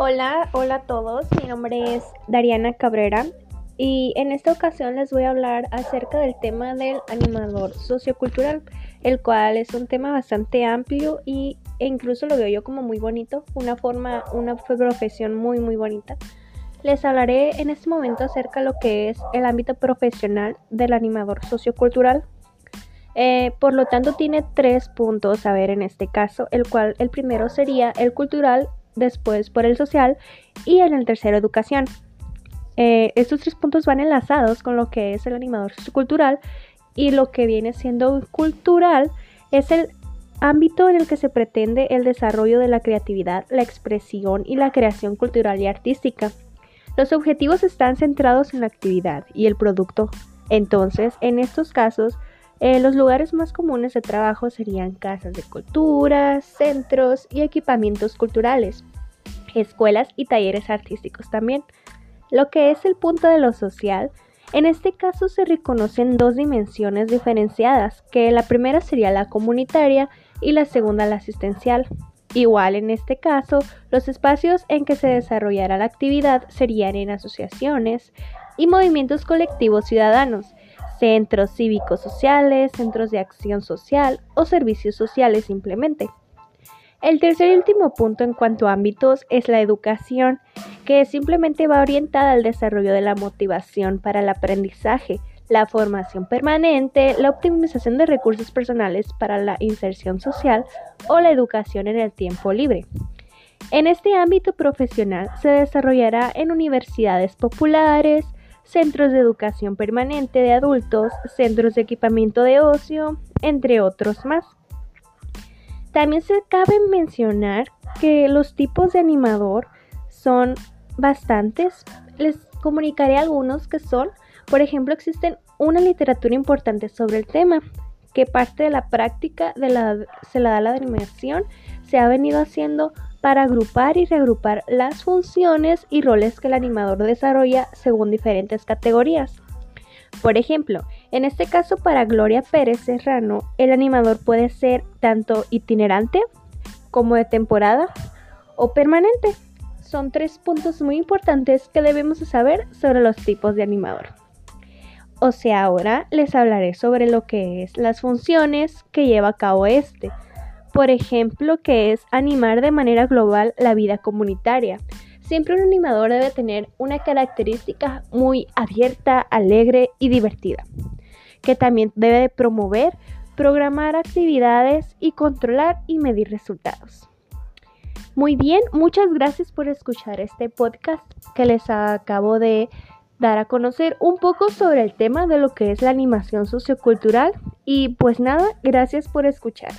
Hola, hola a todos. Mi nombre es Dariana Cabrera y en esta ocasión les voy a hablar acerca del tema del animador sociocultural, el cual es un tema bastante amplio y, e incluso lo veo yo como muy bonito, una forma, una profesión muy muy bonita. Les hablaré en este momento acerca de lo que es el ámbito profesional del animador sociocultural. Eh, por lo tanto, tiene tres puntos a ver en este caso, el cual el primero sería el cultural, después por el social y en el tercero educación. Eh, estos tres puntos van enlazados con lo que es el animador sociocultural y lo que viene siendo cultural es el ámbito en el que se pretende el desarrollo de la creatividad, la expresión y la creación cultural y artística. Los objetivos están centrados en la actividad y el producto. Entonces, en estos casos, eh, los lugares más comunes de trabajo serían casas de cultura, centros y equipamientos culturales, escuelas y talleres artísticos también. Lo que es el punto de lo social, en este caso se reconocen dos dimensiones diferenciadas, que la primera sería la comunitaria y la segunda la asistencial. Igual en este caso, los espacios en que se desarrollará la actividad serían en asociaciones y movimientos colectivos ciudadanos, centros cívicos sociales, centros de acción social o servicios sociales simplemente. El tercer y último punto en cuanto a ámbitos es la educación, que simplemente va orientada al desarrollo de la motivación para el aprendizaje, la formación permanente, la optimización de recursos personales para la inserción social o la educación en el tiempo libre. En este ámbito profesional se desarrollará en universidades populares, centros de educación permanente de adultos, centros de equipamiento de ocio, entre otros más. También se cabe mencionar que los tipos de animador son bastantes. Les comunicaré algunos que son, por ejemplo, existen una literatura importante sobre el tema, que parte de la práctica de la, se la da la animación, se ha venido haciendo para agrupar y reagrupar las funciones y roles que el animador desarrolla según diferentes categorías. Por ejemplo, en este caso para Gloria Pérez Serrano, el animador puede ser tanto itinerante como de temporada o permanente. Son tres puntos muy importantes que debemos saber sobre los tipos de animador. O sea, ahora les hablaré sobre lo que es las funciones que lleva a cabo este por ejemplo, que es animar de manera global la vida comunitaria. Siempre un animador debe tener una característica muy abierta, alegre y divertida, que también debe promover, programar actividades y controlar y medir resultados. Muy bien, muchas gracias por escuchar este podcast que les acabo de dar a conocer un poco sobre el tema de lo que es la animación sociocultural y pues nada, gracias por escuchar.